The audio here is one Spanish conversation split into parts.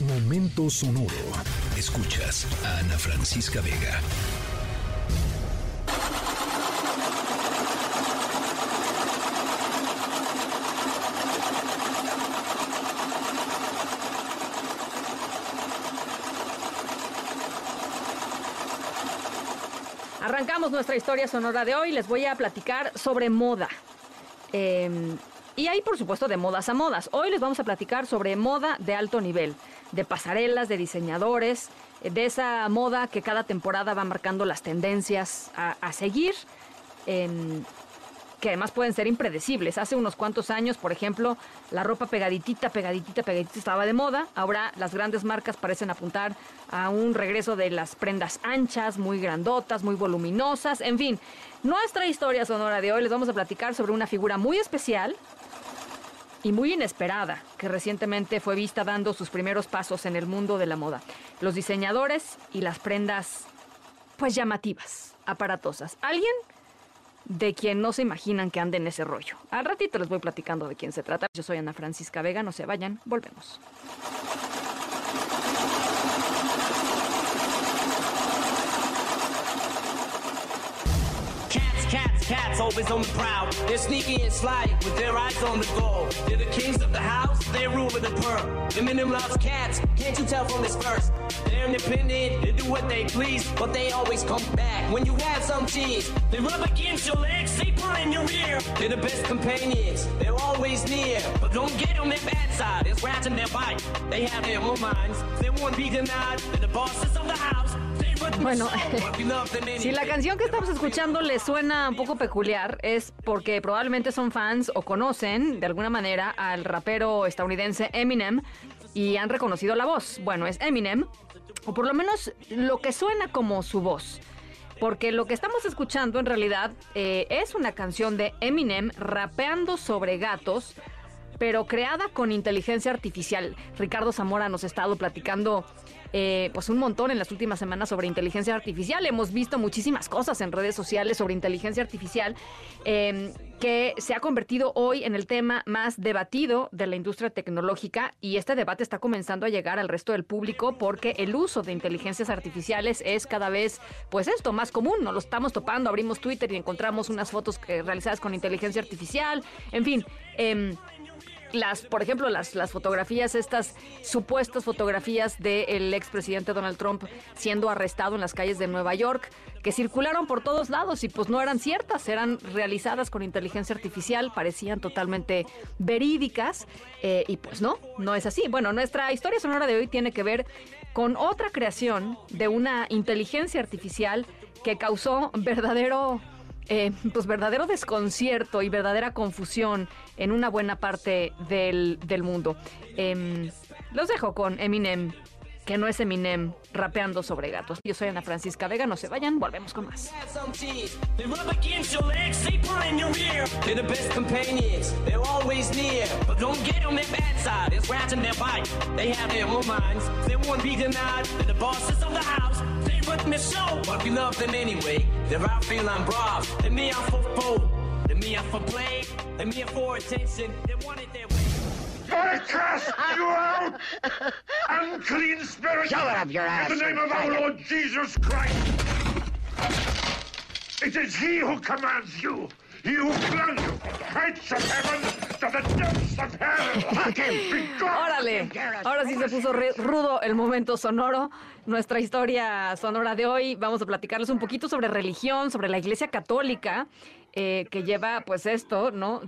Momento sonoro. Escuchas a Ana Francisca Vega. Arrancamos nuestra historia sonora de hoy. Les voy a platicar sobre moda. Em, y hay, por supuesto, de modas a modas. Hoy les vamos a platicar sobre moda de alto nivel, de pasarelas, de diseñadores, eh, de esa moda que cada temporada va marcando las tendencias a, seguir. Que además pueden ser impredecibles. Hace unos cuantos años, por ejemplo, la ropa pegaditita, pegaditita, pegaditita estaba de moda. Ahora las grandes marcas parecen apuntar a un regreso de las prendas anchas, muy grandotas, muy voluminosas. En fin, nuestra historia sonora de hoy les vamos a platicar sobre una figura muy especial y muy inesperada que recientemente fue vista dando sus primeros pasos en el mundo de la moda. Los diseñadores y las prendas, pues llamativas, aparatosas. ¿Alguien? de quien no se imaginan que ande en ese rollo. Al ratito les voy platicando de quién se trata. Yo soy Ana Francisca Vega, no se vayan, volvemos. Cats always on the prowl. They're sneaky and sly with their eyes on the goal. They're the kings of the house, they're ruling the pearl. Eminem loves cats, can't you tell from this verse? They're independent, they do what they please, but they always come back when you have some cheese. They rub against your legs, they pull in your ear. They're the best companions, they're always near. But don't get on their bad side, it's rats in their bite. They have their own minds, they won't be denied. They're the bosses of the house. Bueno, si la canción que estamos escuchando les suena un poco peculiar, es porque probablemente son fans o conocen de alguna manera al rapero estadounidense Eminem y han reconocido la voz. Bueno, es Eminem, o por lo menos lo que suena como su voz. Porque lo que estamos escuchando en realidad eh, es una canción de Eminem rapeando sobre gatos pero creada con inteligencia artificial. Ricardo Zamora nos ha estado platicando eh, pues un montón en las últimas semanas sobre inteligencia artificial. Hemos visto muchísimas cosas en redes sociales sobre inteligencia artificial em, que se ha convertido hoy en el tema más debatido de la industria tecnológica y este debate está comenzando a llegar al resto del público porque el uso de inteligencias artificiales es cada vez, pues esto, más común. Nos lo estamos topando, abrimos Twitter y encontramos unas fotos eh, realizadas con inteligencia artificial. En fin. Las, por ejemplo, las, las fotografías, estas supuestas fotografías del expresidente Donald Trump siendo arrestado en las calles de Nueva York, que circularon por todos lados y pues no eran ciertas, eran realizadas con inteligencia artificial, parecían totalmente verídicas eh, y pues no, no es así. Bueno, nuestra historia sonora de hoy tiene que ver con otra creación de una inteligencia artificial que causó verdadero eh, pues verdadero desconcierto y verdadera confusión en una buena parte del, del mundo. Em, los dejo con Eminem, que no es Eminem, rapeando sobre gatos. Yo soy Ana Francisca Vega, no se vayan, volvemos con más. With me so, but love. They're out feeling bras, and me out for food, and me out for play, and me out for attention. They want it their way. I cast you out! Unclean spirit! Shove it up your ass! In the name of our Lord Jesus Christ! It is He who commands you! Órale, ahora sí se puso rudo el momento sonoro. Nuestra historia sonora de hoy, vamos a platicarles un poquito sobre religión, sobre la Iglesia Católica, eh, que lleva pues esto, ¿no?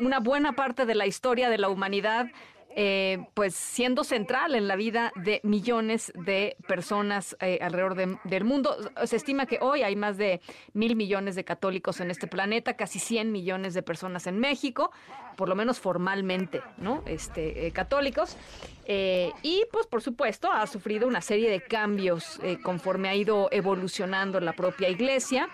Una buena parte de la historia de la humanidad eh, pues siendo central en la vida de millones de personas eh, alrededor del mundo. Se estima que hoy hay más de mil millones de católicos en este planeta, casi 100 millones de personas en México, por lo menos formalmente, ¿no? Este, eh, católicos. y pues por supuesto ha sufrido una serie de cambios conforme ha ido evolucionando la propia iglesia.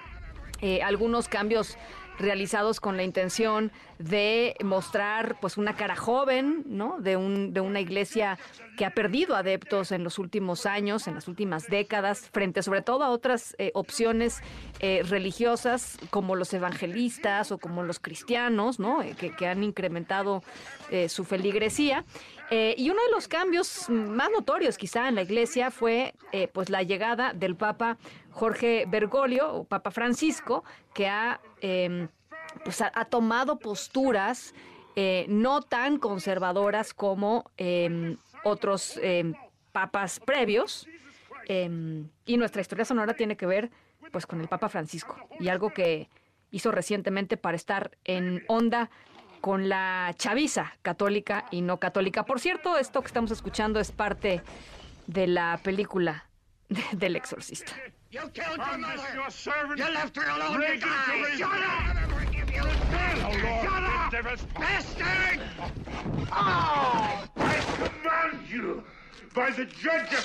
algunos cambios realizados con la intención de mostrar pues una cara joven, ¿no? De un de una iglesia que ha perdido adeptos en los últimos años, en las últimas décadas, frente sobre todo a otras eh, opciones eh, religiosas como los evangelistas o como los cristianos, ¿no? Eh, que, que, han incrementado su feligresía. Eh, y uno de los cambios más notorios quizá en la iglesia fue eh, pues la llegada del Papa Jorge Bergoglio, o Papa Francisco, que ha, em, pues ha, tomado posturas eh, no tan conservadoras como em, otros em, papas previos. y nuestra historia sonora tiene que ver pues con el Papa Francisco y algo que hizo recientemente para estar en onda con la chaviza católica y no católica. Por cierto, esto que estamos escuchando es parte de la película del exorcista. by the judge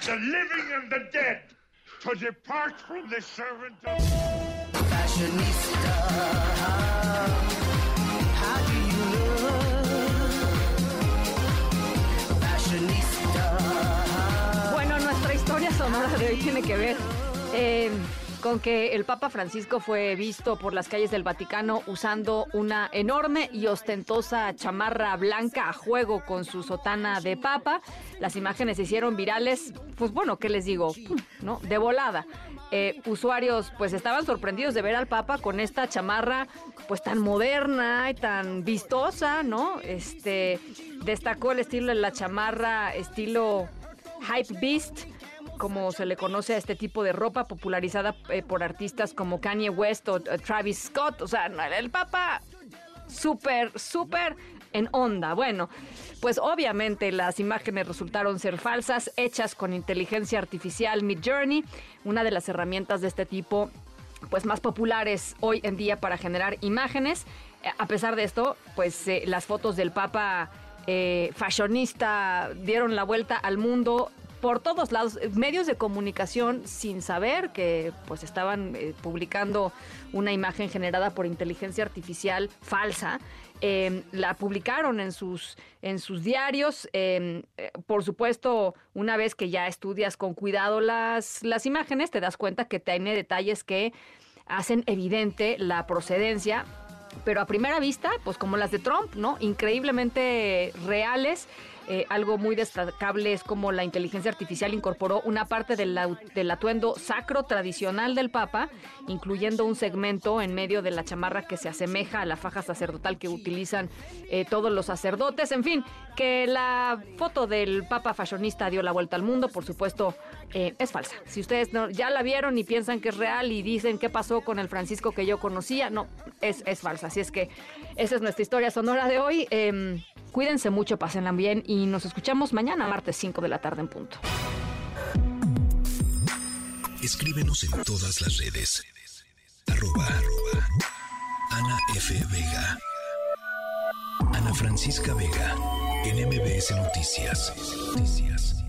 de hoy tiene que ver eh, con que el Papa Francisco fue visto por las calles del Vaticano usando una enorme y ostentosa chamarra blanca a juego con su sotana de papa. Las imágenes se hicieron virales, pues bueno, ¿qué les digo? ¿No? De volada. Eh, usuarios pues estaban sorprendidos de ver al Papa con esta chamarra pues tan moderna y tan vistosa, ¿no? Este destacó el estilo de la chamarra estilo hype beast como se le conoce a este tipo de ropa popularizada eh, por artistas como Kanye West o eh, Travis Scott, o sea, el Papa súper, súper en onda. Bueno, pues obviamente las imágenes resultaron ser falsas, hechas con inteligencia artificial Mid Journey, una de las herramientas de este tipo pues más populares hoy en día para generar imágenes. Eh, a pesar de esto, pues las fotos del Papa fashionista dieron la vuelta al mundo por todos lados, medios de comunicación sin saber que pues estaban publicando una imagen generada por inteligencia artificial falsa Em, la publicaron en sus, en sus diarios. Em, eh, por supuesto, una vez que ya estudias con cuidado las, las imágenes, te das cuenta que tiene detalles que hacen evidente la procedencia pero a primera vista, pues como las de Trump, ¿no? Increíblemente reales. Eh, algo muy destacable es como la inteligencia artificial incorporó una parte del, atuendo sacro tradicional del Papa, incluyendo un segmento en medio de la chamarra que se asemeja a la faja sacerdotal que utilizan eh, todos los sacerdotes. En fin, que la foto del Papa fashionista dio la vuelta al mundo, por supuesto, eh, es falsa. Si ustedes no, ya la vieron y piensan que es real y dicen qué pasó con el Francisco que yo conocía, no, es, es falsa. Así es que esa es nuestra historia sonora de hoy. Cuídense mucho, pásenla bien y nos escuchamos mañana, martes 5 de la tarde en punto. Escríbenos en todas las redes. Arroba, Ana F. Vega. Ana Francisca Vega. En MBS Noticias. Noticias.